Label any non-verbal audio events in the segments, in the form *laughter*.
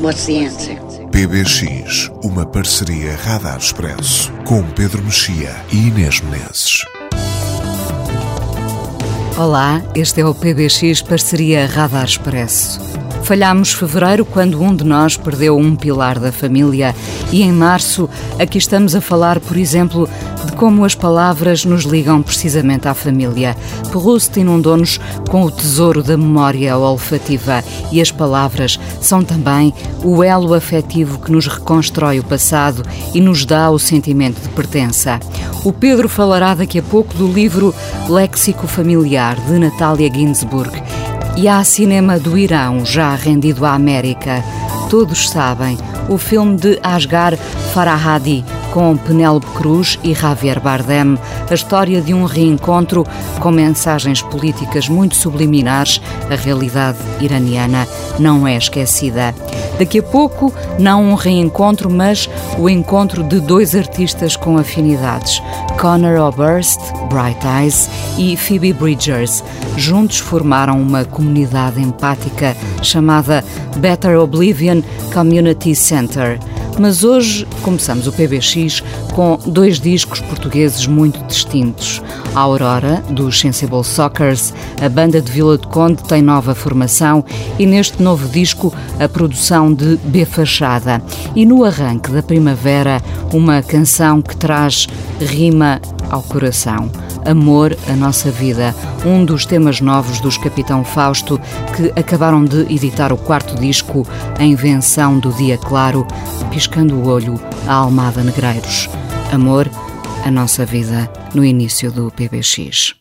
what's the answer? PBX, uma parceria Radar Expresso, com Pedro Mexia e Inês Menezes. Olá, este é o PBX Parceria Radar Expresso. Falhámos fevereiro quando um de nós perdeu um pilar da família e em março aqui estamos a falar, por exemplo, de como as palavras nos ligam precisamente à família. Proust inundou-nos com o tesouro da memória olfativa e as palavras são também o elo afetivo que nos reconstrói o passado e nos dá o sentimento de pertença. O Pedro falará daqui a pouco do livro Léxico Familiar de Natália Ginsburg e há cinema do Irão já rendido à América. Todos sabem, o filme de Asghar Farahadi com Penélope Cruz e Javier Bardem, a história de um reencontro com mensagens políticas muito subliminares, a realidade iraniana não é esquecida. Daqui a pouco, não um reencontro, mas o encontro de dois artistas com afinidades, Conor Oberst, Bright Eyes e Phoebe Bridgers. Juntos formaram uma comunidade empática chamada Better Oblivion Community Center. Mas hoje começamos o PBX com dois discos portugueses muito distintos. A Aurora, dos Sensible Soccers, a banda de Vila de Conde tem nova formação e neste novo disco a produção de B Fachada. E no arranque da primavera, uma canção que traz rima ao coração. Amor, a Nossa Vida, um dos temas novos dos Capitão Fausto, que acabaram de editar o quarto disco, A Invenção do Dia Claro, piscando o olho a Almada Negreiros. Amor, a Nossa Vida, no início do PBX.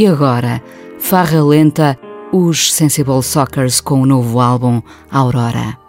E agora, farra lenta, os Sensible Sockers com o novo álbum Aurora.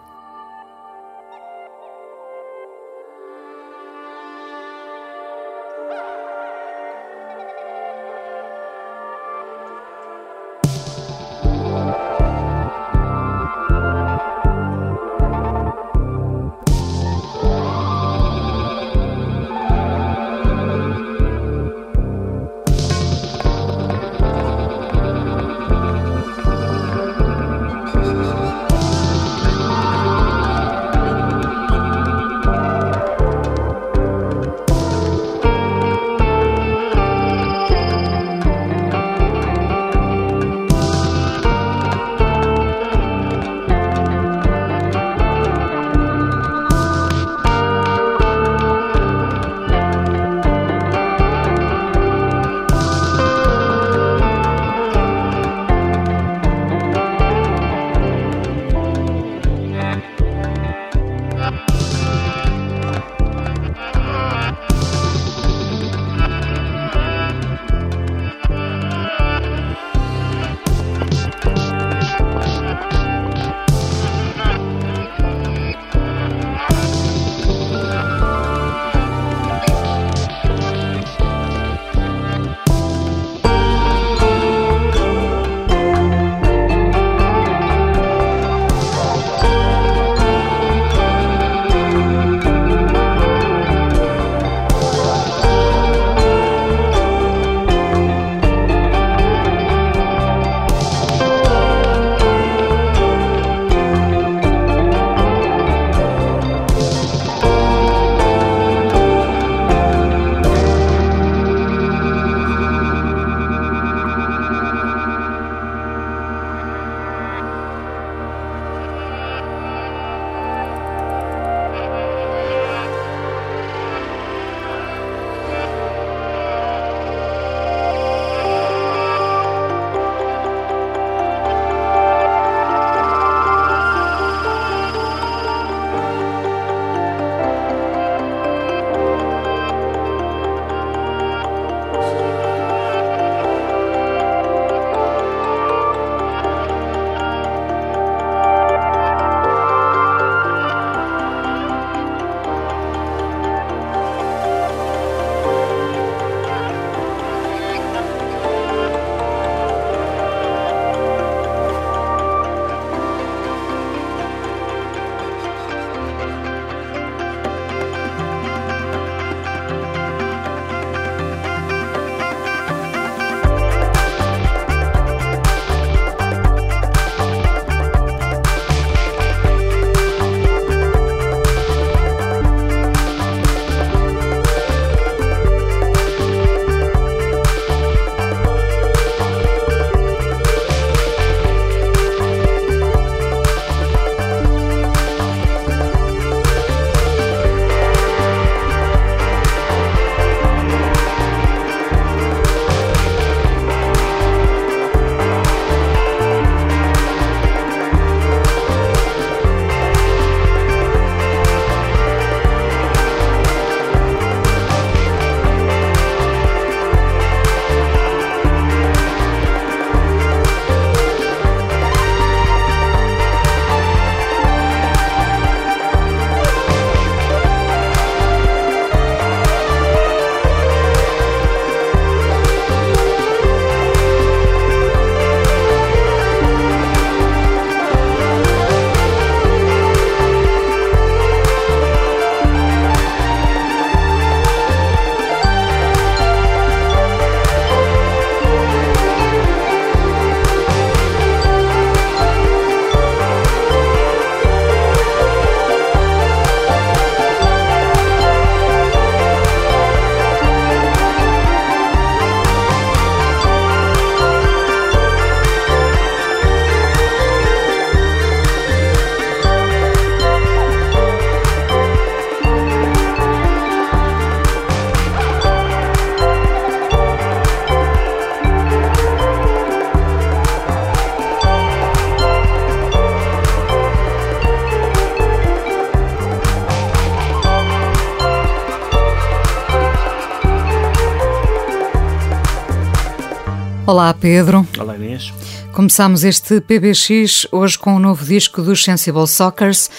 Olá, Pedro. Olá, Inês. Começamos este PBX hoje com o um novo disco dos Sensible Sockers.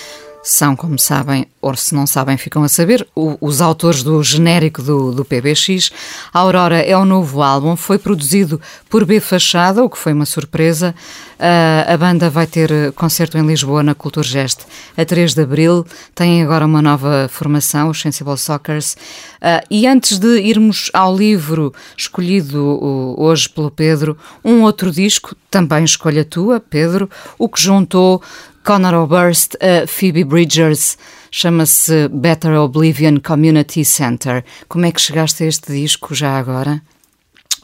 São, como sabem, ou se não sabem, ficam a saber, o, os autores do genérico do, do PBX. A Aurora é o novo álbum, foi produzido por B Fachada, o que foi uma surpresa. Uh, a banda vai ter concerto em Lisboa na Culturgest a 3 de abril. Tem agora uma nova formação, os Sensible Sockers. Uh, e antes de irmos ao livro escolhido hoje pelo Pedro, um outro disco, também escolha tua, Pedro, o que juntou Conor Oberst, a Phoebe Bridgers, chama-se Better Oblivion Community Center. Como é que chegaste a este disco já agora?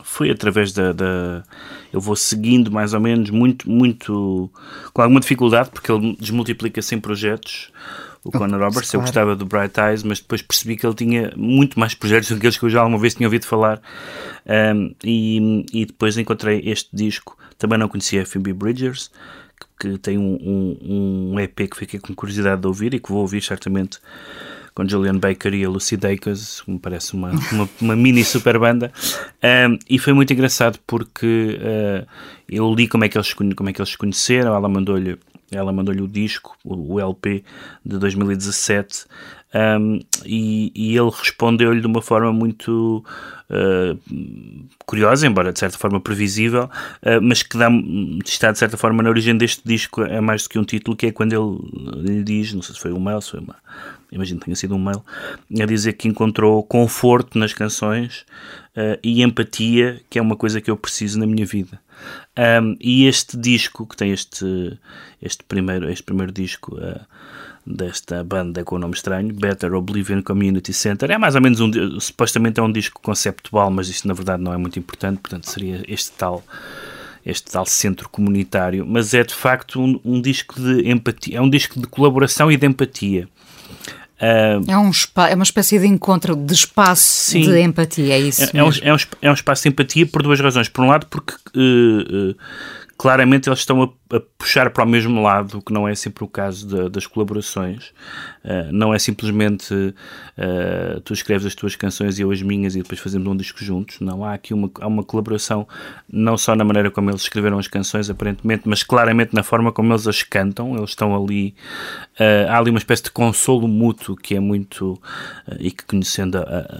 Foi através da, da, Eu vou seguindo mais ou menos, muito, muito. com alguma dificuldade, porque ele desmultiplica-se em projetos. O Conor Roberts, claro. eu gostava do Bright Eyes, mas depois percebi que ele tinha muito mais projetos do que aqueles que eu já alguma vez tinha ouvido falar. Um, e, e depois encontrei este disco, também não conhecia a Phoebe Bridgers, que tem um, um, um, EP que fiquei com curiosidade de ouvir e que vou ouvir certamente com Julian Baker e a Lucy Dacus, me parece uma, *laughs* uma, uma, mini super banda. Um, e foi muito engraçado porque uh, eu li como é que eles, como é que eles se conheceram, ela mandou-lhe ela mandou-lhe o disco, o, o LP de 2017, um, e, e, ele respondeu-lhe de uma forma muito uh, curiosa, embora de certa forma previsível, uh, mas que dá, está de certa forma na origem deste disco, é mais do que um título, que é quando ele lhe diz, não sei se foi um mail, se foi uma, imagino que tenha sido um mail, a dizer que encontrou conforto nas canções uh, e empatia, que é uma coisa que eu preciso na minha vida. Um, e este disco, que tem este, este, primeiro, este primeiro disco desta banda com o nome estranho, Better Oblivion Community Center, é mais ou menos um, supostamente é um disco conceptual, mas isto na verdade não é muito importante, portanto seria este tal este tal centro comunitário, mas é de facto um, um disco de empatia, é um disco de colaboração e de empatia. Uh, é, um é uma espécie de encontro de espaço sim, de empatia, é isso? É, é, um, é, um, é um espaço de empatia por duas razões. Por um lado, porque uh, uh, claramente eles estão a, a, puxar para o mesmo lado, que não é sempre o caso de, das colaborações. Uh, não é simplesmente uh, tu escreves as tuas canções e eu as minhas e depois fazemos um disco juntos. Não, há aqui uma, há uma colaboração, não só na maneira como eles escreveram as canções, aparentemente, mas claramente na forma como eles as cantam. Eles estão ali, uh, há ali uma espécie de consolo mútuo que é muito, e que conhecendo,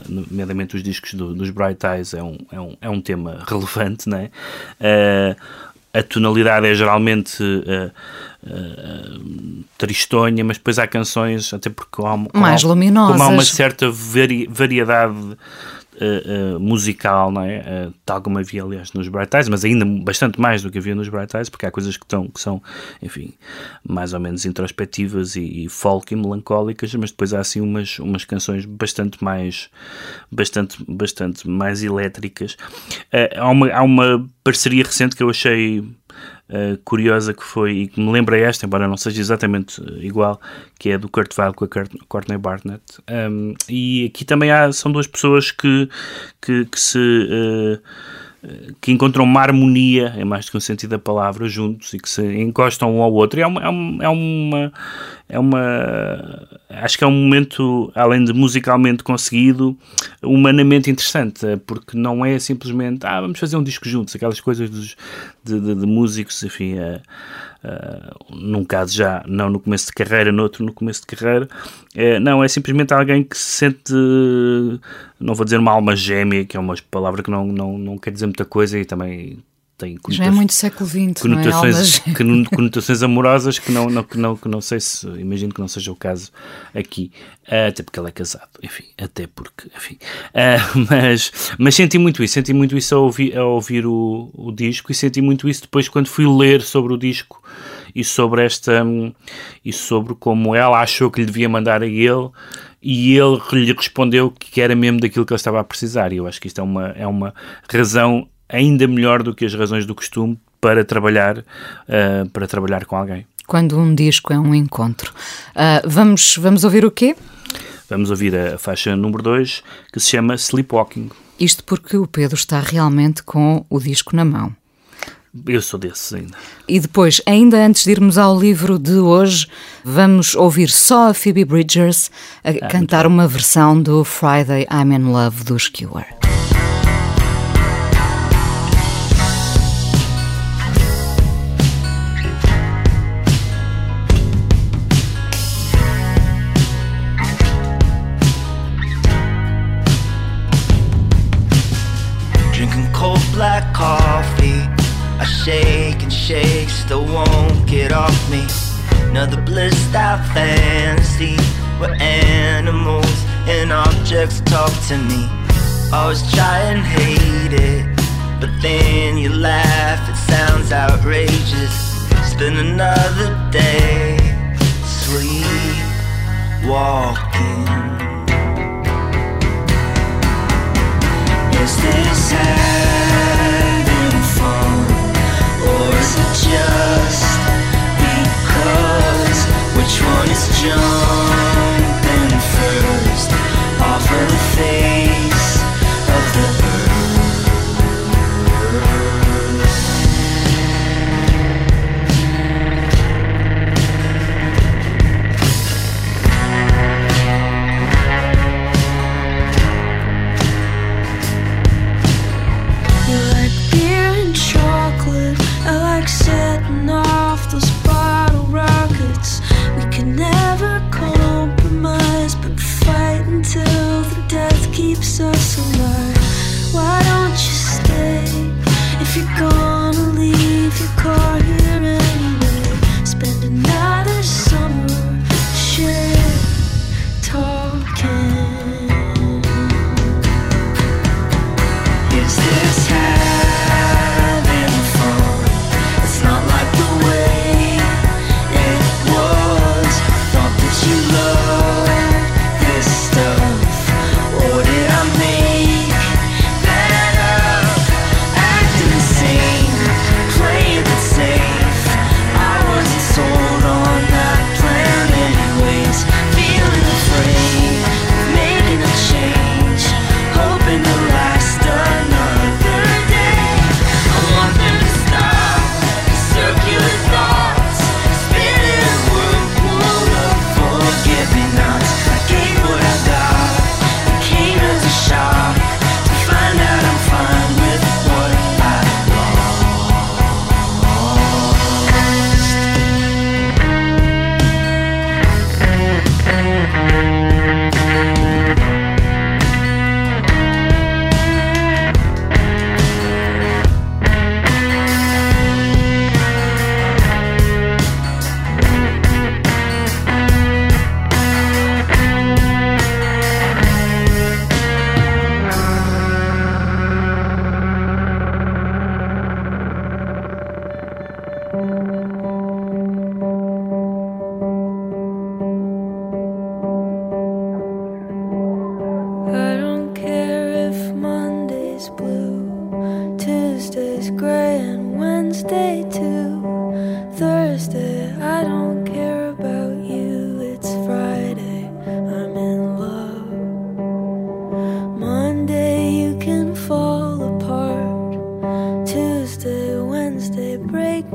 nomeadamente os discos do, dos Bright Eyes, é um, é um, é um tema relevante, não é? A tonalidade é geralmente uh, uh, tristonha, mas depois há canções, até porque há, mais luminosas. Como há uma certa vari, variedade uh, musical, não é? Uh, tal como havia, aliás, nos Bright Eyes, mas ainda bastante mais do que havia nos Bright Eyes, porque há coisas que, estão, que são, enfim, mais ou menos introspectivas e, e, folk e melancólicas, mas depois há assim umas, umas canções bastante mais, bastante, bastante mais elétricas. há, uma, há uma parceria recente que eu achei uh, curiosa que foi, e que me lembra esta, embora não seja exatamente eh, igual, que é do Kurt Weill com a Courtney Barnett. Um, e aqui também há, são duas pessoas que, que, que se. Uh, que encontram uma harmonia, é mais do que um sentido da palavra, juntos e que se encostam um ao outro. É uma, é uma, é uma, é uma acho que é um momento, além de musicalmente conseguido, humanamente interessante, porque não é simplesmente, ah, vamos fazer um disco juntos, aquelas coisas dos, de, de, de músicos, enfim, uh, uh, num caso já não no começo de carreira, no outro no começo de carreira, uh, não, é simplesmente alguém que se sente, não vou dizer uma alma gêmea, que é uma palavra que não, não, não quer dizer muita coisa e também tem Já é muito século XX, conotações, não é? conotações amorosas que não, não, que, não, que não sei se, imagino que não seja o caso aqui, uh, até porque ele é casado, enfim, até porque, enfim, uh, *laughs* mas, mas senti muito isso, senti muito isso ao ouvir, ao ouvir o, o disco e senti muito isso depois quando fui ler sobre o disco e sobre esta, e sobre como ela achou que lhe devia mandar a ele e ele lhe respondeu que era mesmo daquilo que ele estava a precisar. E eu acho que isto é uma, é uma razão ainda melhor do que as razões do costume para trabalhar, uh, para trabalhar com alguém. Quando um disco é um encontro. Uh, vamos, vamos ouvir o quê? Vamos ouvir a faixa número 2, que se chama Sleepwalking. Isto porque o Pedro está realmente com o disco na mão. Eu sou desses ainda. E depois, ainda antes de irmos ao livro de hoje, vamos ouvir só a Phoebe Bridgers a ah, cantar uma versão do Friday I'm in Love dos Cure. to me. Always try and hate it, but then you laugh, it sounds outrageous. It's been another day, sleepwalking. Is this having fun, or is it just because which one is John? for the fate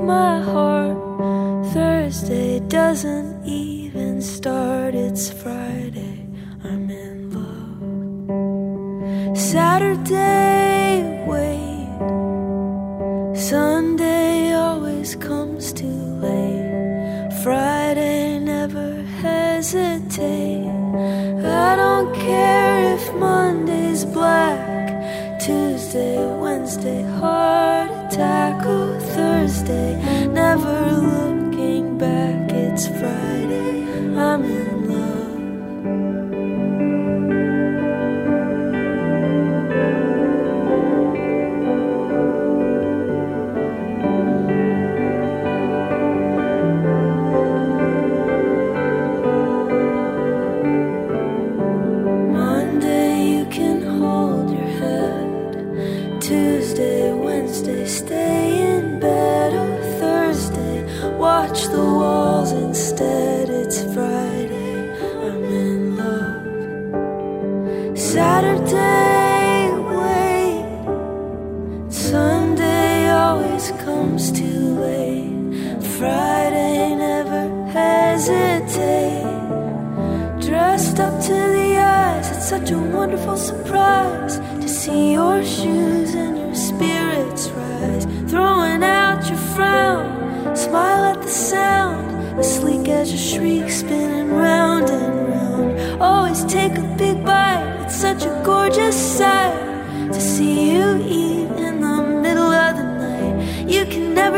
my heart. Thursday doesn't even start, it's Friday. I'm in love. Saturday.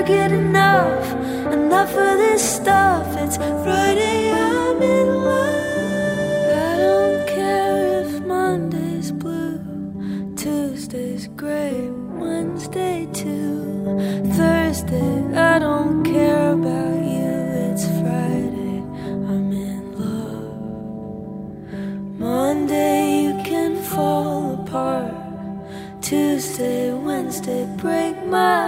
Get enough, enough of this stuff. It's Friday, I'm in love. I don't care if Monday's blue, Tuesday's gray, Wednesday too, Thursday. I don't care about you. It's Friday, I'm in love. Monday, you can fall apart. Tuesday, Wednesday, break my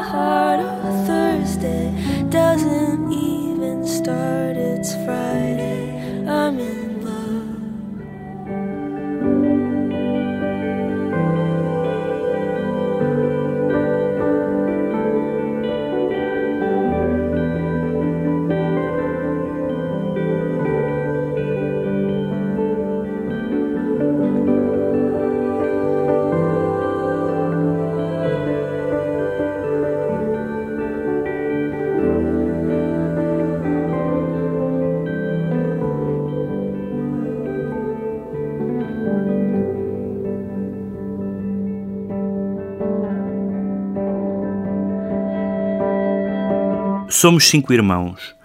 Somos cinco irmãos.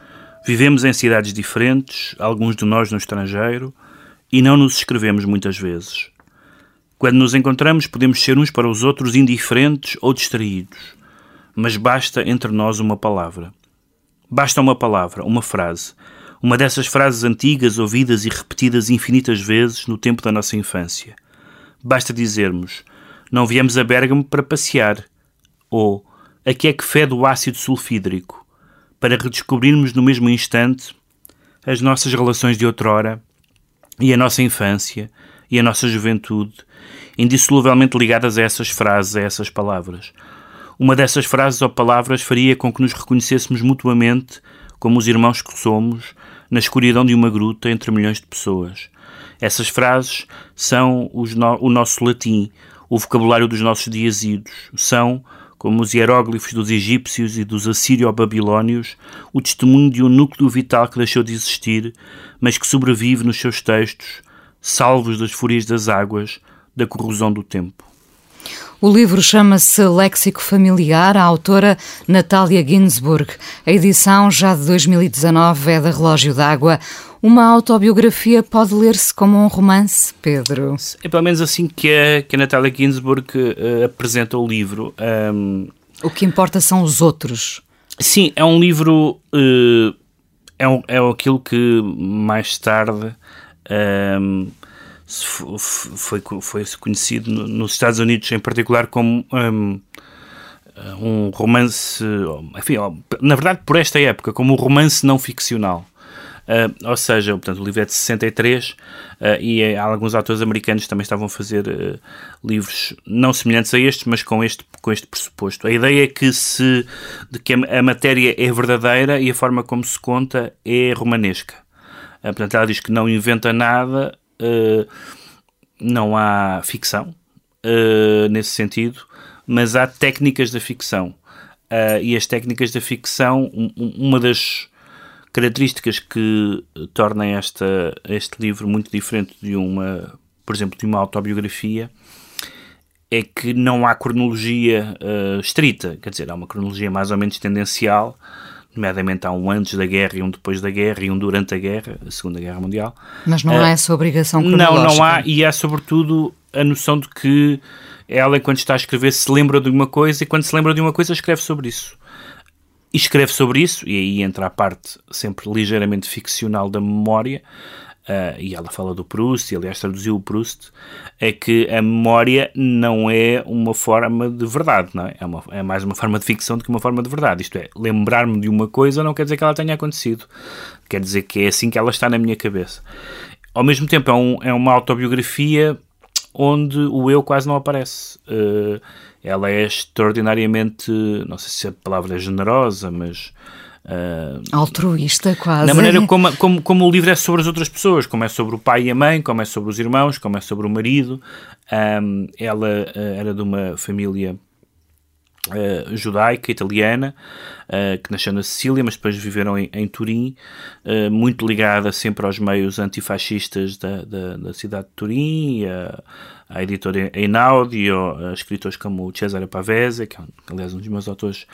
Vivemos em cidades diferentes, alguns de nós no estrangeiro, e não nos escrevemos muitas vezes. Quando nos encontramos, podemos ser uns para os outros indiferentes ou distraídos, mas basta entre nós uma palavra. Basta uma palavra, uma frase, uma dessas frases antigas ouvidas e repetidas infinitas vezes no tempo da nossa infância. Basta dizermos: Não viemos a Bérgamo para passear, ou Aqui é que fede o ácido sulfídrico, para redescobrirmos no mesmo instante as nossas relações de outrora e a nossa infância e a nossa juventude, indissoluvelmente ligadas a essas frases, a essas palavras. Uma dessas frases ou palavras faria com que nos reconhecêssemos mutuamente como os irmãos que somos, na escuridão de uma gruta entre milhões de pessoas. Essas frases são no o nosso latim, o vocabulário dos nossos dias idos, são como os hieróglifos dos egípcios e dos assírio-babilónios, o testemunho de um núcleo vital que deixou de existir, mas que sobrevive nos seus textos, salvos das fúrias das águas, da corrosão do tempo. O livro chama-se Léxico Familiar, a autora Natália Ginsburg. A edição, já de 2019, é da Relógio d'Água. Uma autobiografia pode ler-se como um romance, Pedro? É pelo menos assim que a, que a Natália Ginsburg uh, apresenta o livro. Um, o que importa são os outros. Sim, é um livro. Uh, é, um, é aquilo que mais tarde. Um, foi, foi conhecido nos Estados Unidos em particular como um, um romance, enfim, na verdade por esta época, como um romance não ficcional. Uh, ou seja, portanto, o livro é de 63 uh, e é, alguns autores americanos também estavam a fazer uh, livros não semelhantes a estes, mas com este, com este pressuposto. A ideia é que, se, de que a, matéria é verdadeira e a forma como se conta é romanesca. portanto, ela diz que não inventa nada, não há ficção nesse sentido, mas há técnicas da ficção. e as técnicas da ficção, um, uma das características que tornem esta, este livro muito diferente de uma, por exemplo, de uma autobiografia é que não há cronologia uh, estrita, quer dizer, há uma cronologia mais ou menos tendencial, nomeadamente há um antes da guerra e um depois da guerra e um durante a guerra, a Segunda Guerra Mundial. Mas não uh, há essa obrigação cronológica. Não, não há, e há sobretudo a noção de que ela, enquanto está a escrever, se lembra de uma coisa e quando se lembra de uma coisa, escreve sobre isso e escreve sobre isso, e aí entra a parte sempre ligeiramente ficcional da memória, uh, e ela fala do Proust, e aliás traduziu o Proust, é que a memória não é uma forma de verdade, não é? É, uma, é mais uma forma de ficção do que uma forma de verdade. Isto é, lembrar-me de uma coisa não quer dizer que ela tenha acontecido, quer dizer que é assim que ela está na minha cabeça. Ao mesmo tempo, é, um, é uma autobiografia onde o eu quase não aparece. Uh, ela é extraordinariamente, não sei se a palavra é generosa, mas. Uh, Altruísta, quase. Na maneira *laughs* como, como, como o livro é sobre as outras pessoas, como é sobre o pai e a mãe, como é sobre os irmãos, como é sobre o marido. Um, ela uh, era de uma família uh, judaica, italiana, uh, que nasceu na Sicília, mas depois viveram em, em Turim, uh, muito ligada sempre aos meios antifascistas da, da, da cidade de Turim, a, a editora Einaudi, a escritores como Cesare Pavese, que é, aliás, um dos meus autores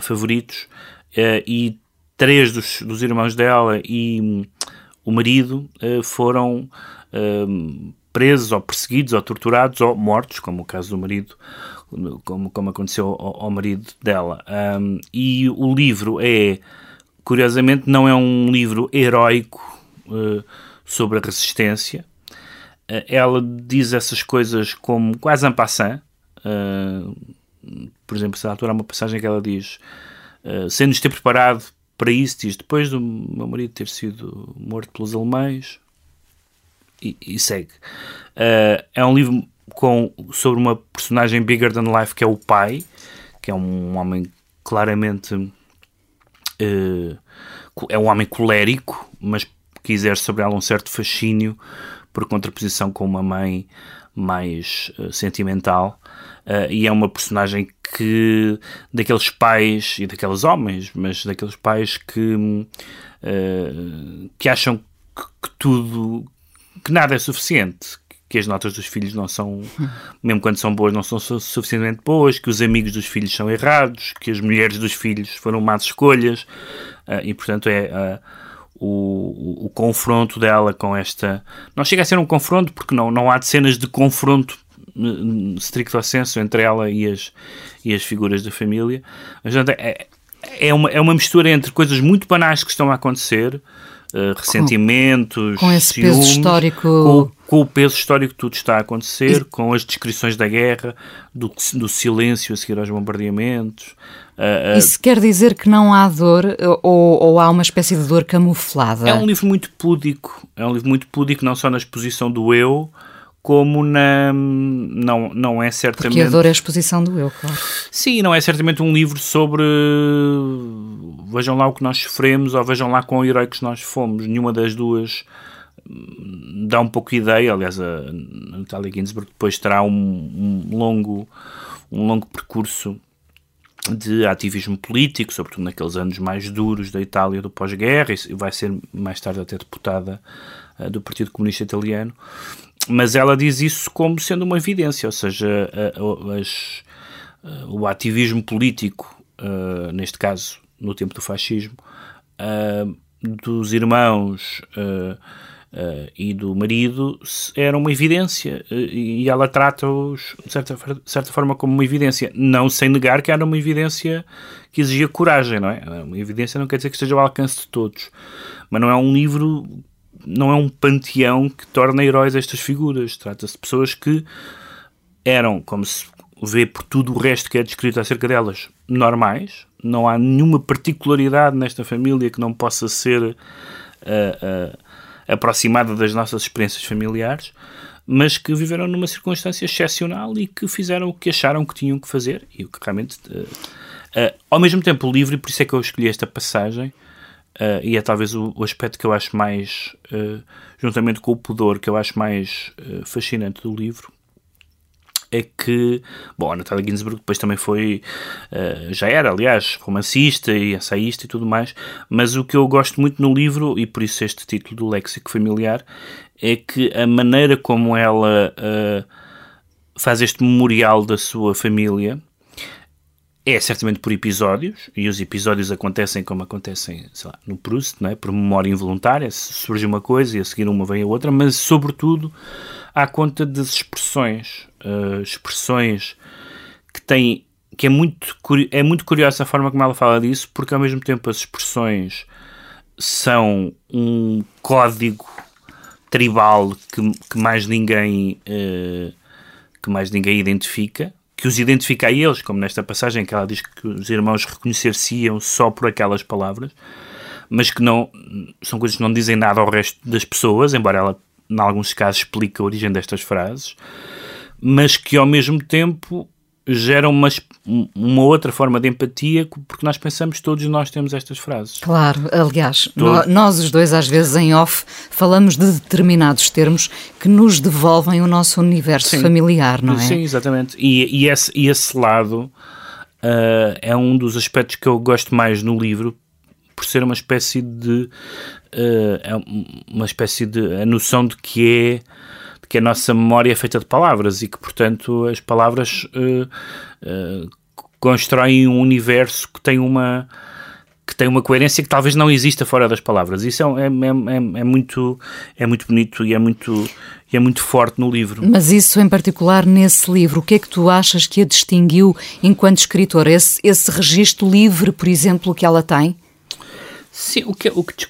favoritos, e três dos, dos irmãos dela e um, o marido foram presos ou perseguidos ou torturados ou mortos, como o caso do marido como, como aconteceu ao, ao marido dela. Um, e o livro é, curiosamente, não é um livro heróico uh, sobre a resistência. Uh, ela diz essas coisas como quase en passant. Uh, por exemplo, se altura há uma passagem que ela diz uh, sem-nos ter preparado para isso, diz depois do meu marido ter sido morto pelos alemães e, e segue. Uh, é um livro com, sobre uma personagem bigger than life que é o pai, que é um homem claramente uh, é um homem colérico, mas que exerce sobre ela um certo fascínio por contraposição com uma mãe mais uh, sentimental. Uh, e é uma personagem que daqueles pais e daqueles homens, mas daqueles pais que, uh, que acham que, que, tudo que nada é suficiente, que as notas dos filhos não são, mesmo quando são boas, não são suficientemente boas, que os amigos dos filhos são errados, que as mulheres dos filhos foram más escolhas, uh, e portanto é uh, o, o, confronto dela com esta. Não chega a ser um confronto, porque não, não há cenas de confronto uh, stricto senso entre ela e as, e as figuras da família, mas portanto, é, é, uma, é uma mistura entre coisas muito banais que estão a acontecer uh, ressentimentos, com, com esse ciúmes, peso histórico. Com, com, o peso histórico que tudo está a acontecer, e... com as descrições da guerra, do, do silêncio a seguir aos bombardeamentos. Uh, uh, Isso quer dizer que não há dor ou, ou, há uma espécie de dor camuflada? É um livro muito púdico, é um livro muito púdico, não só na exposição do eu, como na. Não, não é certamente. Porque a dor é a exposição do eu, claro. Sim, não é certamente um livro sobre. Vejam lá o que nós sofremos ou vejam lá quão heróicos nós fomos. Nenhuma das duas hum, dá um pouco ideia. Aliás, a Natalia Ginsburg depois terá um, um longo, um longo percurso de ativismo político, sobretudo naqueles anos mais duros da Itália do pós-guerra, e vai ser mais tarde até deputada uh, do Partido Comunista Italiano mas ela diz isso como sendo uma evidência, ou seja, a, a, as, a, o ativismo político, uh, neste caso no tempo do fascismo, uh, dos irmãos uh, e do marido era uma evidência e ela trata-os de certa, certa forma como uma evidência, não sem negar que era uma evidência que exigia coragem, não é? Uma evidência não quer dizer que esteja ao alcance de todos, mas não é um livro não é um panteão que torna heróis estas figuras. Trata-se de pessoas que eram, como se vê por tudo o resto que é descrito acerca delas, normais. Não há nenhuma particularidade nesta família que não possa ser uh, uh, aproximada das nossas experiências familiares, mas que viveram numa circunstância excepcional e que fizeram o que acharam que tinham que fazer e o que realmente. Uh, ao mesmo tempo, o livro, e por isso é que eu escolhi esta passagem, e é talvez o, o, aspecto que eu acho mais, juntamente com o pudor, que eu acho mais fascinante do livro, é que, bom, a Natália Ginsburg depois também foi, já era, aliás, romancista e ensaísta e tudo mais, mas o que eu gosto muito no livro, e por isso este título do Léxico Familiar, é que a maneira como ela faz este memorial da sua família, é certamente por episódios, e os episódios acontecem como acontecem lá, no Proust, não é? por memória involuntária, surge uma coisa e a seguir uma vem a outra, mas sobretudo à conta das expressões, uh, expressões que têm, que é muito, é muito curiosa a forma como ela fala disso, porque ao mesmo tempo as expressões são um código tribal que, que mais ninguém uh, que mais ninguém identifica, que os identifica a eles, como nesta passagem que ela diz que os irmãos reconhecer-se-iam só por aquelas palavras, mas que não são coisas que não dizem nada ao resto das pessoas, embora ela, em alguns casos, explique a origem destas frases, mas que ao mesmo tempo gera uma, uma outra forma de empatia, porque nós pensamos todos nós temos estas frases. Claro, aliás, nós os dois às vezes em off falamos de determinados termos que nos devolvem o nosso universo sim, familiar, não é? Sim, exatamente. E, e, esse, e esse lado uh, é um dos aspectos que eu gosto mais no livro, por ser uma espécie de. Uh, uma espécie de. a noção de que é. Que a nossa memória é feita de palavras e que, portanto, as palavras uh, constroem um universo que tem uma que tem uma coerência que talvez não exista fora das palavras. Isso é, é, é, é, muito, é muito bonito e é muito, é muito forte no livro. Mas isso em particular nesse livro, o que é que tu achas que a distinguiu enquanto escritora? Esse, esse registro livre, por exemplo, que ela tem? Sim, o que, o, que,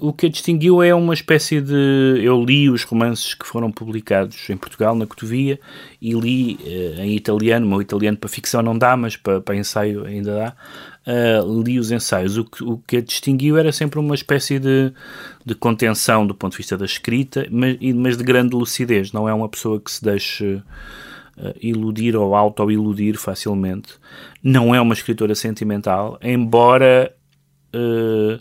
o que a distinguiu é uma espécie de. Eu li os romances que foram publicados em Portugal, na Cotovia, e li uh, em italiano. O meu italiano para ficção não dá, mas para, para ensaio ainda dá. Uh, li os ensaios. O que, o que a distinguiu era sempre uma espécie de, de contenção do ponto de vista da escrita, mas, mas de grande lucidez. Não é uma pessoa que se deixe. Uh, iludir ou auto-iludir facilmente. Não é uma escritora sentimental, embora uh,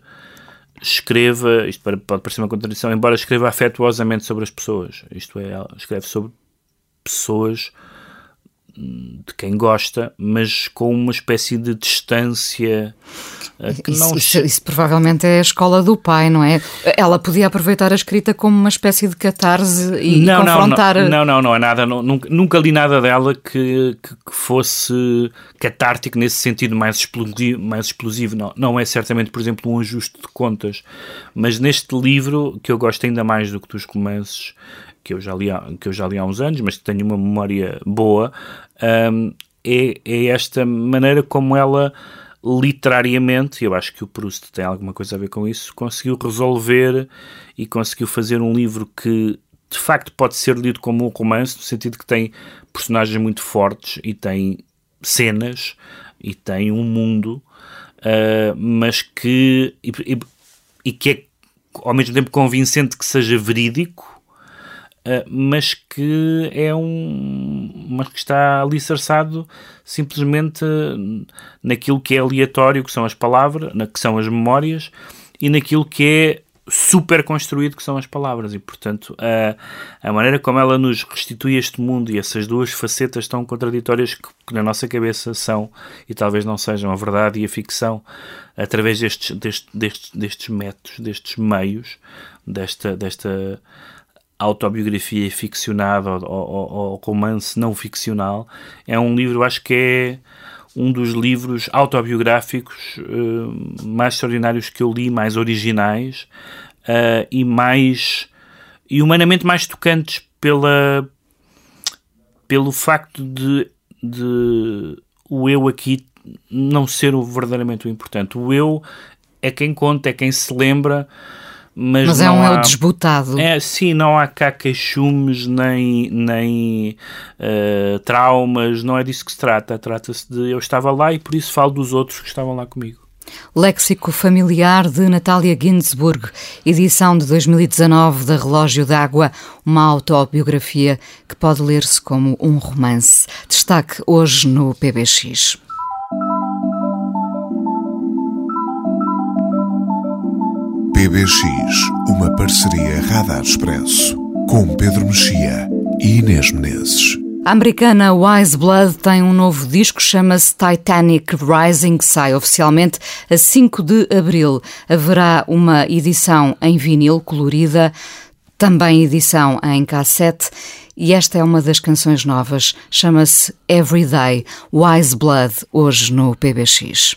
escreva, isto pode parecer uma contradição, embora escreva afetuosamente sobre as pessoas, isto é, escreve sobre pessoas de quem gosta, mas com uma espécie de distância eh, que isso, não... Isso, isso, provavelmente é a escola do pai, não é? Ela podia aproveitar a escrita como uma espécie de catarse e, não, confrontar... Não, não, não, não é nada, não, nunca, nunca li nada dela que, que, que, fosse catártico nesse sentido mais explosivo, mais explosivo. Não, não é certamente, por exemplo, um ajuste de contas, mas neste livro, que eu gosto ainda mais do que dos romances, que eu já li há, que eu já li há uns anos, mas que tenho uma memória boa, um, é, é esta maneira como ela literariamente, eu acho que o Proust tem alguma coisa a ver com isso, conseguiu resolver e conseguiu fazer um livro que de facto pode ser lido como um romance, no sentido que tem personagens muito fortes e tem cenas e tem um mundo, uh, mas que e, e, e que é ao mesmo tempo convincente que seja verídico mas que é um mas que está alicerçado simplesmente naquilo que é aleatório, que são as palavras, na, que são as memórias, e naquilo que é super construído, que são as palavras. E, portanto, a, a maneira como ela nos restitui este mundo e essas duas facetas tão contraditórias que, que na nossa cabeça são e talvez não sejam a verdade e a ficção, através destes, destes, destes, destes métodos, destes meios, desta, desta autobiografia ficcionada ou, ou, ou, romance não ficcional. É um livro, acho que é um dos livros autobiográficos uh, mais extraordinários que eu li, mais originais uh, e mais e humanamente mais tocantes pela pelo facto de, de o eu aqui não ser o verdadeiramente o importante. O eu é quem conta, é quem se lembra mas, mas é um há, desbotado. É, sim, não há cá queixumes nem, nem uh, traumas, não é disso que se trata. Trata-se de eu estava lá e por isso falo dos outros que estavam lá comigo. Léxico Familiar de Natália Ginsburg, edição de 2019 da Relógio d'Água, uma autobiografia que pode ler-se como um romance. Destaque hoje no PBX. PBX, uma parceria Radar Expresso, com Pedro Mexia e Inês Menezes. A americana Wise Blood tem um novo disco, chama-se Titanic Rising, sai oficialmente a 5 de abril. Haverá uma edição em vinil colorida, também edição em cassete, e esta é uma das canções novas, chama-se Everyday, Wise Blood, hoje no PBX.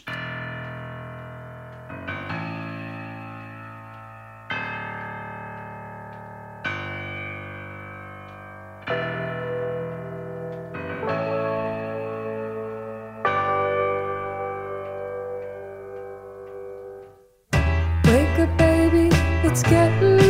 It's getting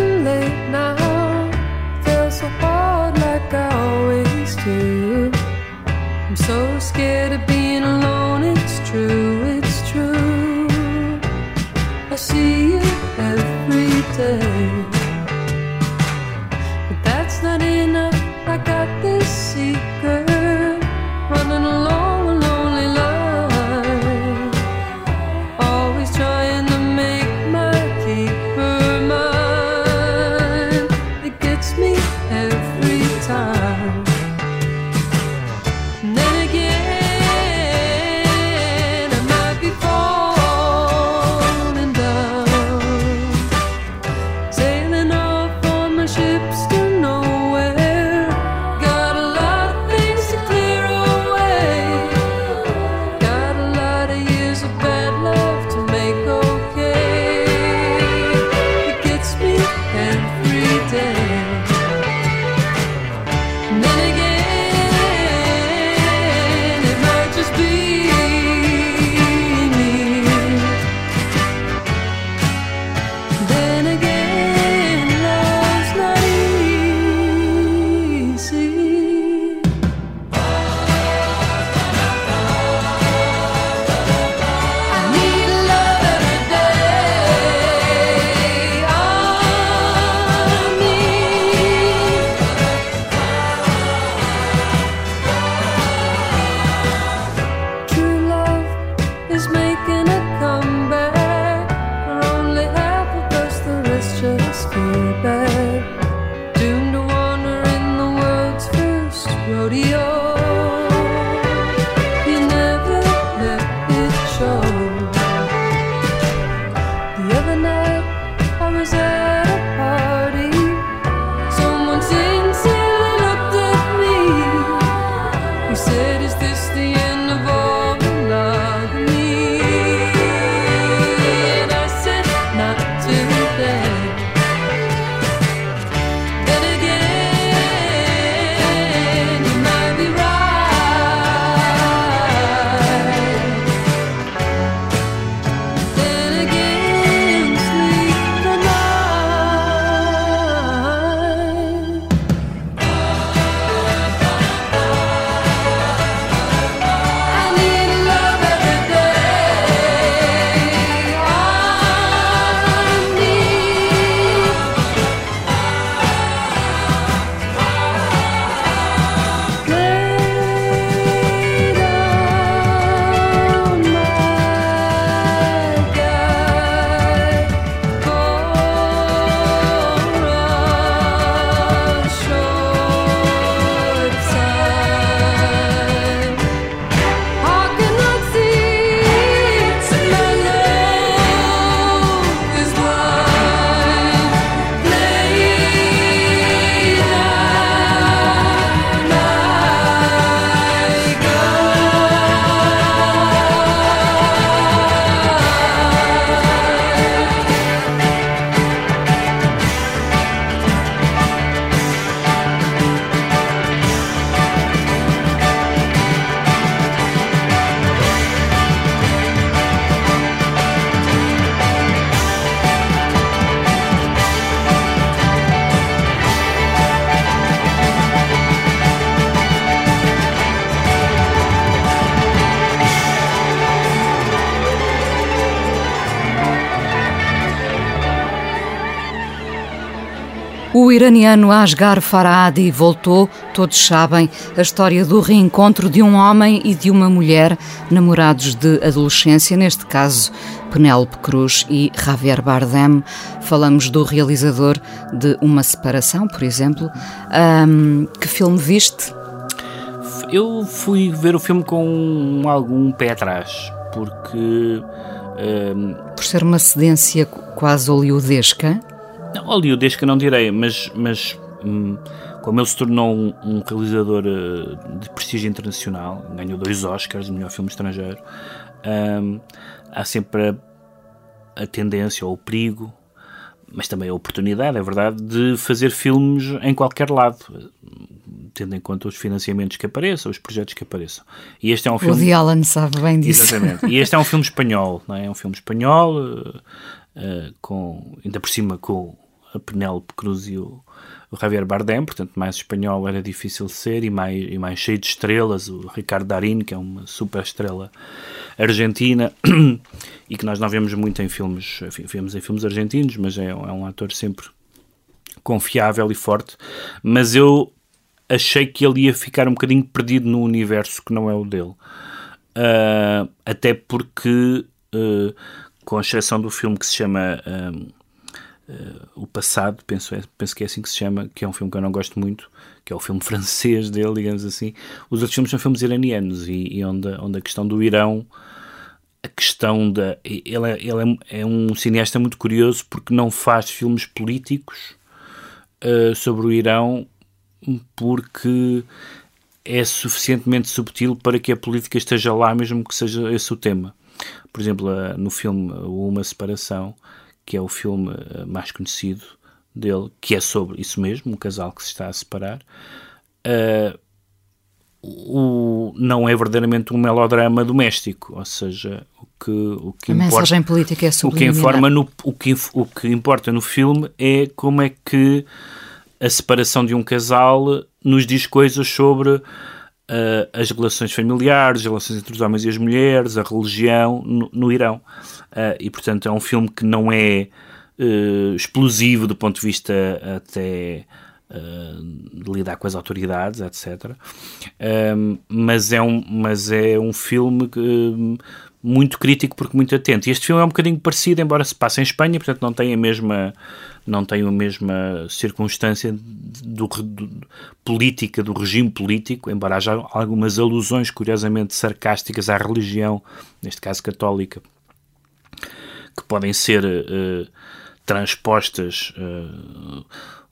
O iraniano Asghar Farhadi voltou, todos sabem, a história do reencontro de um homem e de uma mulher, namorados de adolescência, neste caso Penélope Cruz e Javier Bardem. Falamos do realizador de Uma Separação, por exemplo. Um, que filme viste? Eu fui ver o filme com algum pé atrás, porque. Um, por ser uma cedência quase hollywoodesca? Não, hollywoodesca não direi, mas, mas hum, como ele se tornou um, um realizador uh, de prestígio internacional, ganhou dois Oscars, melhor filme estrangeiro, um, há sempre a, a, tendência ou o perigo, mas também a oportunidade, é verdade, de fazer filmes em qualquer lado, tendo em conta os financiamentos que apareçam, os projetos que apareçam. E este é um filme. O de Alan sabe bem disso. Exatamente. E este é um filme espanhol, não é? É um filme espanhol, uh, uh, com, ainda por cima com a Penélope Cruz e o, o Javier Bardem, portanto mais espanhol era difícil ser e mais, e mais cheio de estrelas, o Ricardo Darín, que é uma super estrela argentina *clears throat* e que nós não vemos muito em filmes, enfim, vemos em filmes argentinos, mas é, é um ator sempre confiável e forte, mas eu achei que ele ia ficar um bocadinho perdido no universo que não é o dele. Uh, até porque, uh, com exceção do filme que se chama uh, O Passado, penso, é, penso que é assim que se chama, que é um filme que eu não gosto muito, que é o filme *laughs* francês dele, digamos assim, os outros filmes são filmes iranianos e, e onde, onde a questão do Irão a questão da. Ele, é, ele é, é, um cineasta muito curioso porque não faz filmes políticos uh, sobre o Irão porque é suficientemente subtil para que a política esteja lá, mesmo que seja esse o tema. Por exemplo, no filme Uma Separação, que é o filme mais conhecido dele, que é sobre isso mesmo, um casal que se está a separar, uh, o, não é verdadeiramente um melodrama doméstico, ou seja, o que, o que a importa, mensagem política é o que informa no, o que, o que importa no filme é como é que a separação de um casal nos diz coisas sobre uh, as relações familiares, as relações entre os homens e as mulheres, a religião no, no Irão. Uh, e, portanto, é um filme que não é uh, explosivo do ponto de vista até de lidar com as autoridades, etc. mas, é um, mas é um filme que, muito crítico porque muito atento. E este filme é um bocadinho parecido, embora se passe em Espanha, portanto não tem a mesma não tem a mesma circunstância do, do, política, do regime político, embora haja algumas alusões curiosamente sarcásticas à religião, neste caso católica, que podem ser uh, transpostas uh,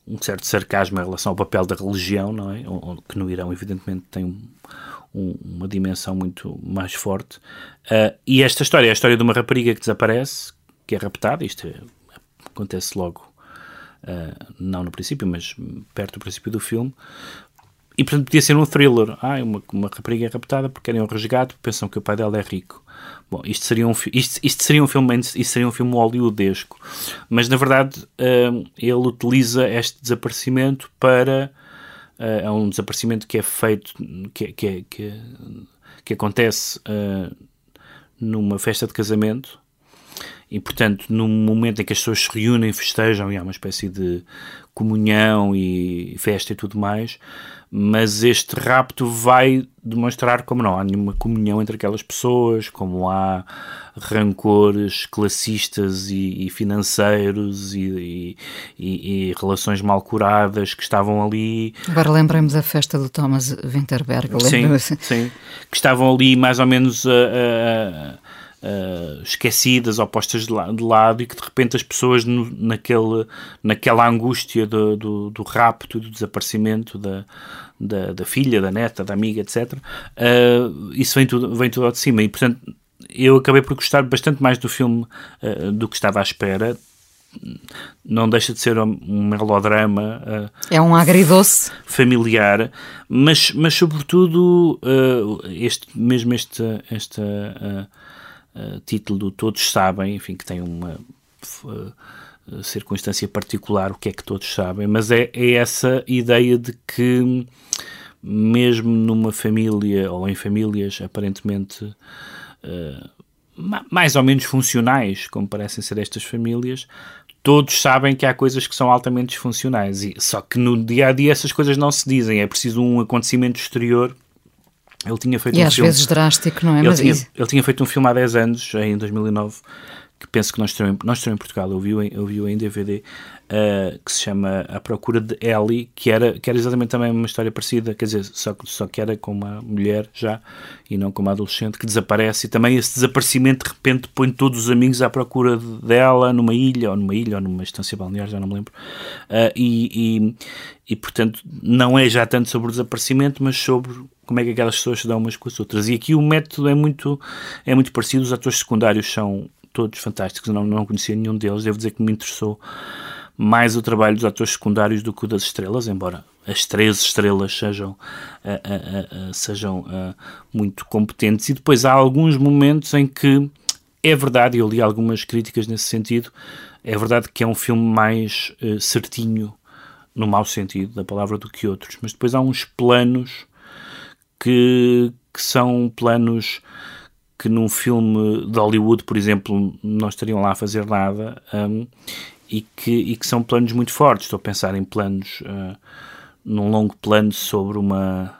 um certo sarcasmo em relação ao papel da religião, não é? Que no Irão, evidentemente, tem um, um, uma dimensão muito mais forte. Uh, e esta história é a história de uma rapariga que desaparece, que é raptada, isto é, acontece logo Uh, não no princípio, mas perto do princípio do filme. E portanto podia ser um thriller. Ah, uma, uma rapariga é raptada porque querem um resgate, pensam que o pai dela é rico. Bom, isto seria um, isto, isto seria um filme isto seria um filme hollywoodesco. Mas na verdade uh, ele utiliza este desaparecimento para uh, é um desaparecimento que é feito que, que, que, que acontece numa festa de casamento e, portanto, no momento em que as pessoas se reúnem, festejam e há uma espécie de comunhão e festa e tudo mais, mas este rapto vai demonstrar como não há nenhuma comunhão entre aquelas pessoas, como há rancores classistas e, e financeiros e, e, e, relações mal curadas que estavam ali. Agora lembremos da festa do Thomas Winterberg. Sim, sim, que estavam ali mais ou menos a, a, a uh, esquecidas ou postas de, la de, lado e que de repente as pessoas no, naquele, naquela angústia do, do, do rapto, do desaparecimento da, da, da, filha, da neta, da amiga, etc., uh, isso vem tudo, vem tudo ao de cima e portanto eu acabei por gostar bastante mais do filme uh, do que estava à espera não deixa de ser um melodrama. Uh, é um agridoce. Familiar, mas, mas sobretudo, uh, este, mesmo este, esta uh, título do Todos Sabem, enfim, que tem uma uh, circunstância particular, o que é que todos sabem, mas é, é essa ideia de que, mesmo numa família ou em famílias aparentemente uh, mais ou menos funcionais, como parecem ser estas famílias, todos sabem que há coisas que são altamente disfuncionais. E, só que no dia a dia essas coisas não se dizem. É preciso um acontecimento exterior. Ele tinha feito E um às filme. vezes drástico, não é? Ele, Mas tinha, isso- ele tinha feito um filme há 10 anos, em 2009, que penso que nós estreou em, nós estreou em Portugal, eu em, eu vi-o em DVD, eh, que se chama A Procura de Ellie, que era, que era exatamente também uma história parecida, quer dizer, só, só que era com uma mulher já, e não com uma adolescente, que desaparece, e também esse desaparecimento de repente põe todos os amigos à procura de- dela numa ilha, ou numa ilha, ou numa estância balnear, já não me lembro, Eh, e, e, e, portanto não é já tanto sobre o desaparecimento, mas sobre como é que aquelas pessoas se dão umas com as outras. E aqui o método é muito, é muito parecido, os atores secundários são todos fantásticos, não, não conhecia nenhum deles, devo dizer que me interessou mais o trabalho dos atores secundários do que o das estrelas, embora as três estrelas sejam, ah, ah, ah, sejam ah, muito competentes. E depois há alguns momentos em que é verdade, eu li algumas críticas nesse sentido, é verdade que é um filme mais eh, certinho, no mau sentido da palavra, do que outros, mas depois há uns planos que, que são planos que num filme de Hollywood, por exemplo, não estariam lá a fazer nada hum, e, que, e que são planos muito fortes. Estou a pensar em planos, ah, num longo plano sobre uma.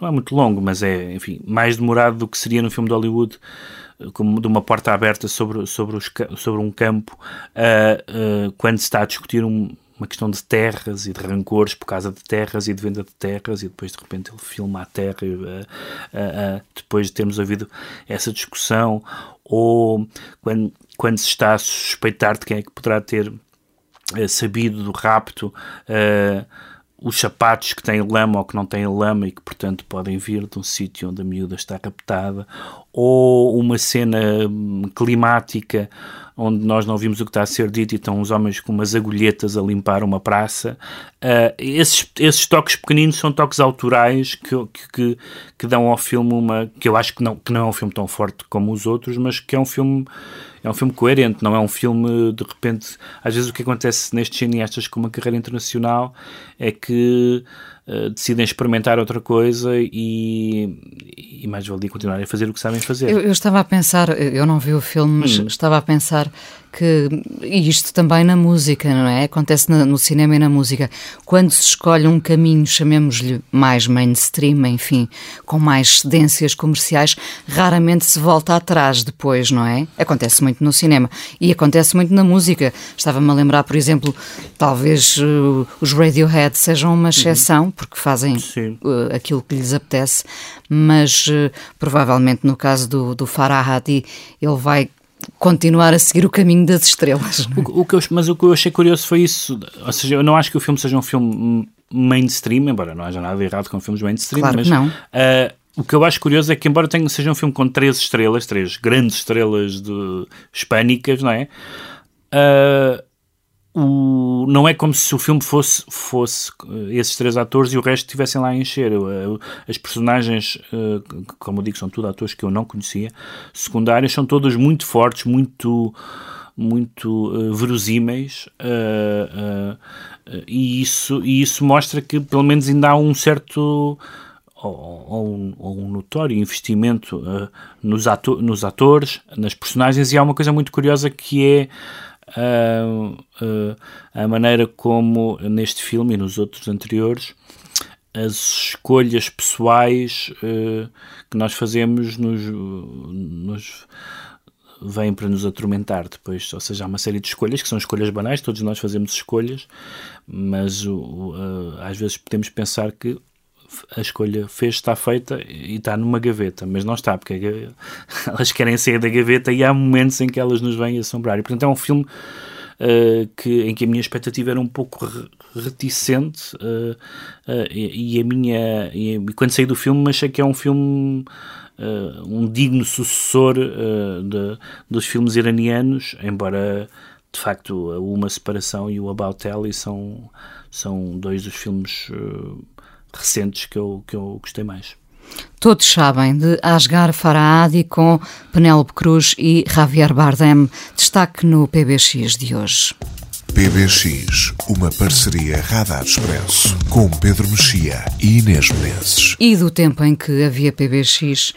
Não é muito longo, mas é, enfim, mais demorado do que seria no filme de Hollywood, eh, como de uma porta aberta sobre, sobre, os, sobre um campo, ah, ah, quando se está a discutir um- uma questão de terras e de rancores por causa de terras e de venda de terras, e depois de repente ele filma a terra, ah, depois de termos ouvido essa discussão, ou quando, quando se está a suspeitar de quem é que poderá ter sabido do rapto, eh, os sapatos que têm lama ou que não têm lama e que, portanto, podem vir de um sítio onde a miúda está raptada, ou uma cena hum, climática onde nós não vimos o que está a ser dito e estão os homens com umas agulhetas a limpar uma praça. Eh, esses, esses toques pequeninos são toques autorais que, que, que, que dão ao filme uma. que eu acho que não, que não é um filme tão forte como os outros, mas que é um filme é um filme coerente, não é um filme de repente. Às vezes o que acontece nestes cineastas com uma carreira internacional é que eh, decidem experimentar outra coisa e, e mais valia continuar a fazer o que sabem fazer. Eu, eu estava a pensar, eu não vi o filme, mas Hum. estava a pensar que, e isto também na música, não é? Acontece na- no cinema e na música. Quando se escolhe um caminho, chamemos-lhe mais mainstream, enfim, com mais cedências comerciais, raramente se volta atrás depois, não é? Acontece muito no cinema e acontece muito na música. Estava-me a lembrar, por exemplo, talvez uh, os Radiohead sejam uma exceção, porque fazem uh, aquilo que lhes apetece, mas uh, provavelmente no caso do, do Farah Hadi, ele vai continuar a seguir o caminho das estrelas. é? O, o que eu, mas o que eu achei curioso foi isso. Ou seja, eu não acho que o filme seja um filme mainstream, embora não haja nada errado com filmes mainstream, Claro mas não. ah, o que eu acho curioso é que, embora tenha, seja um filme com três estrelas, três grandes estrelas de, hispânicas, não é? Ah, o, não é como se o filme fosse, fosse eh, esses três atores e o resto estivessem lá a encher. Eu, As personagens, eh, como eu digo, são tudo atores que eu não conhecia, secundários, são todas muito fortes, muito, muito eh, verosímeis. eh, eh, eh, e, isso, e isso mostra que, pelo menos, ainda há um certo ou, ou um, ou um notório investimento eh, nos, ato nos atores, nas personagens, e há uma coisa muito curiosa que é ah, a maneira como neste filme e nos outros anteriores as escolhas pessoais ah, que nós fazemos nos, nos vêm para nos atormentar depois, ou seja, há uma série de escolhas que são escolhas banais, todos nós fazemos escolhas, mas ah, às vezes podemos pensar que a escolha fez, está feita e está numa gaveta, mas não está, porque ga- *laughs* elas querem sair da gaveta e há momentos em que elas nos vêm assombrar. E portanto é um filme uh, que, em que a minha expectativa era um pouco re- reticente uh, uh, e, e a minha e, e quando saí do filme achei que é um filme um digno sucessor de- dos filmes iranianos, embora de facto Uma Separação e o About Ellie são, são dois dos filmes uh, recentes que eu, que eu gostei mais. Todos sabem de Asghar Farhadi com Penélope Cruz e Javier Bardem. Destaque no PBX de hoje. PBX, uma parceria Radar Expresso com Pedro Mexia e Inês Menezes. E do tempo em que havia PBX,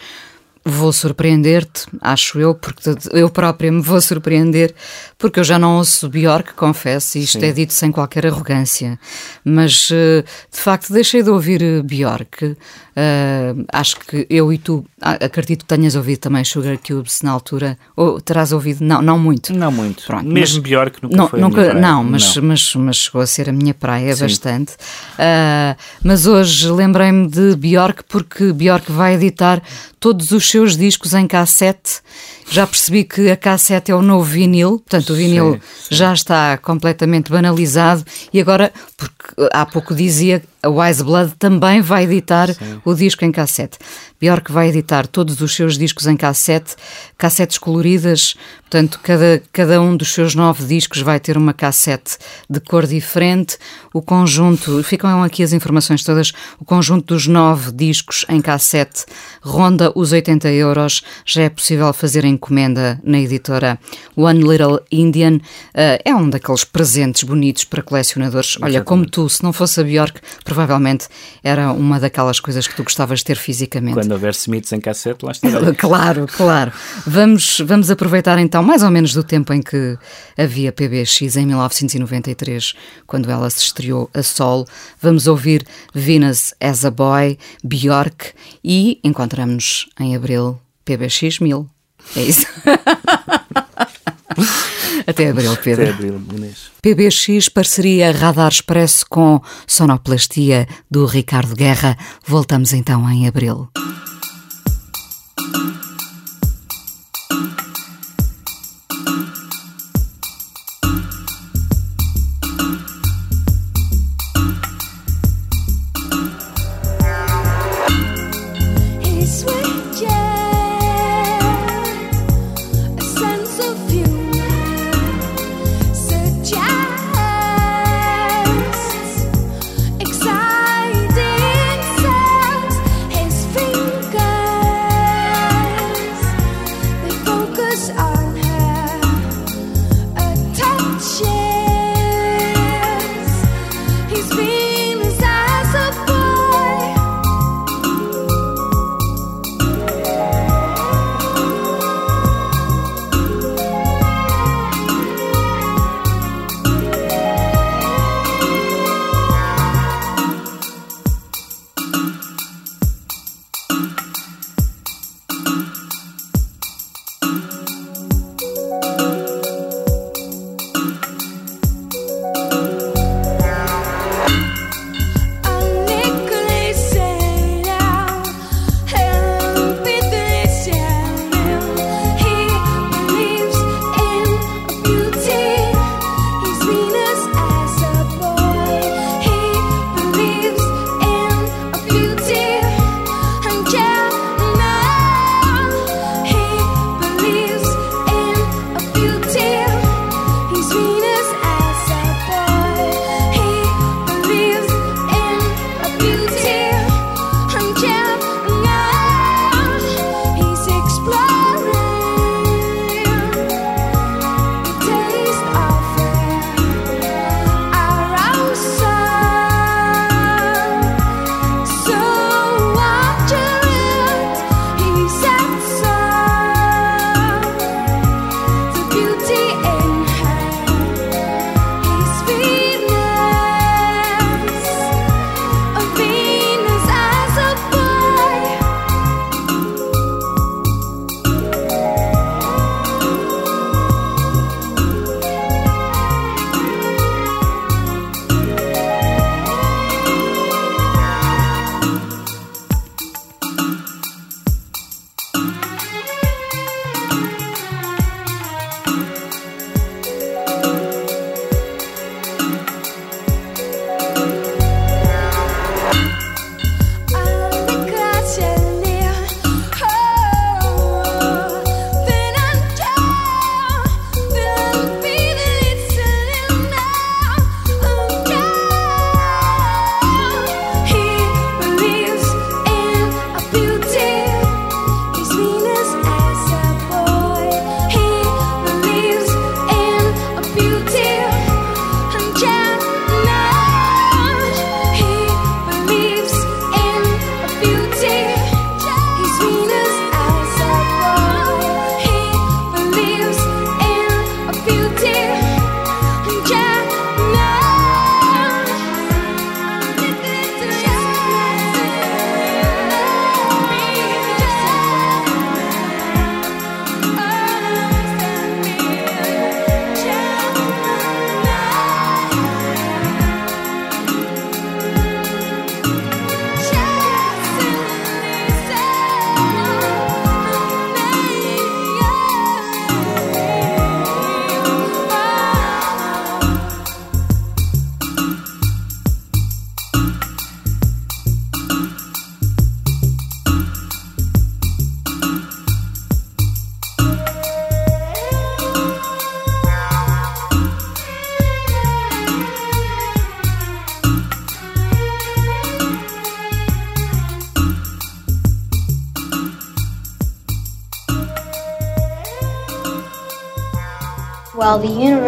vou surpreender-te, acho eu, porque eu própria me vou surpreender, porque eu já não ouço Bjork, confesso, e isto Sim. é dito sem qualquer arrogância. Mas, eh, de facto, deixei de ouvir eh, Bjork. Eh, acho que eu e tu, ah, acredito que tenhas ouvido também Sugar Cubes na altura, ou terás ouvido, não, não muito. Não muito. Pronto, Mesmo mas- Bjork nunca não, foi a minha praia. Não, mas, Não. Mas, mas chegou a ser a minha praia Sim. bastante. Ah, mas hoje lembrei-me de Bjork porque Bjork vai editar todos os seus discos em cassete. Já percebi que a cassete é o novo vinil, portanto o vinil Sim, já está completamente banalizado e agora, porque há pouco dizia, a Wise Blood também vai editar o disco em cassete. Bjork vai editar todos os seus discos em cassete, cassetes coloridas, portanto cada, cada um dos seus nove discos vai ter uma cassete de cor diferente. O conjunto, ficam aqui as informações todas, o conjunto dos nove discos em cassete ronda os 80 euros, já é possível fazer encomenda na editora One Little Indian. Eh, é um daqueles presentes bonitos para colecionadores. Olha, como tu, se não fosse a Bjork, provavelmente era uma daquelas coisas que tu gostavas de ter fisicamente. Quando houver Smiths em cassete, lá estará. *laughs* Claro, claro. Vamos, vamos aproveitar então mais ou menos do tempo em que havia PBX em 1993, quando ela se estreou a solo. Vamos ouvir Venus as a Boy, Bjork e encontramos-nos em abril PBX 1000. É isso. *laughs* Até abril, Pedro. Até abril, Inês. PBX, parceria Radar Expresso com Sonoplastia do Ricardo Guerra. Voltamos então em abril.